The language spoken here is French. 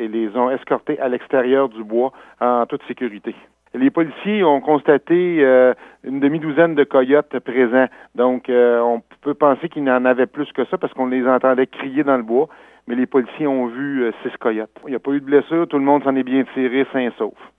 et les ont escortés à l'extérieur du bois en toute sécurité. Les policiers ont constaté euh, une demi-douzaine de coyotes présents. Donc, euh, on peut penser qu'il n'en en avait plus que ça parce qu'on les entendait crier dans le bois. Mais les policiers ont vu euh, six coyotes. Il n'y a pas eu de blessure. Tout le monde s'en est bien tiré sain sauf.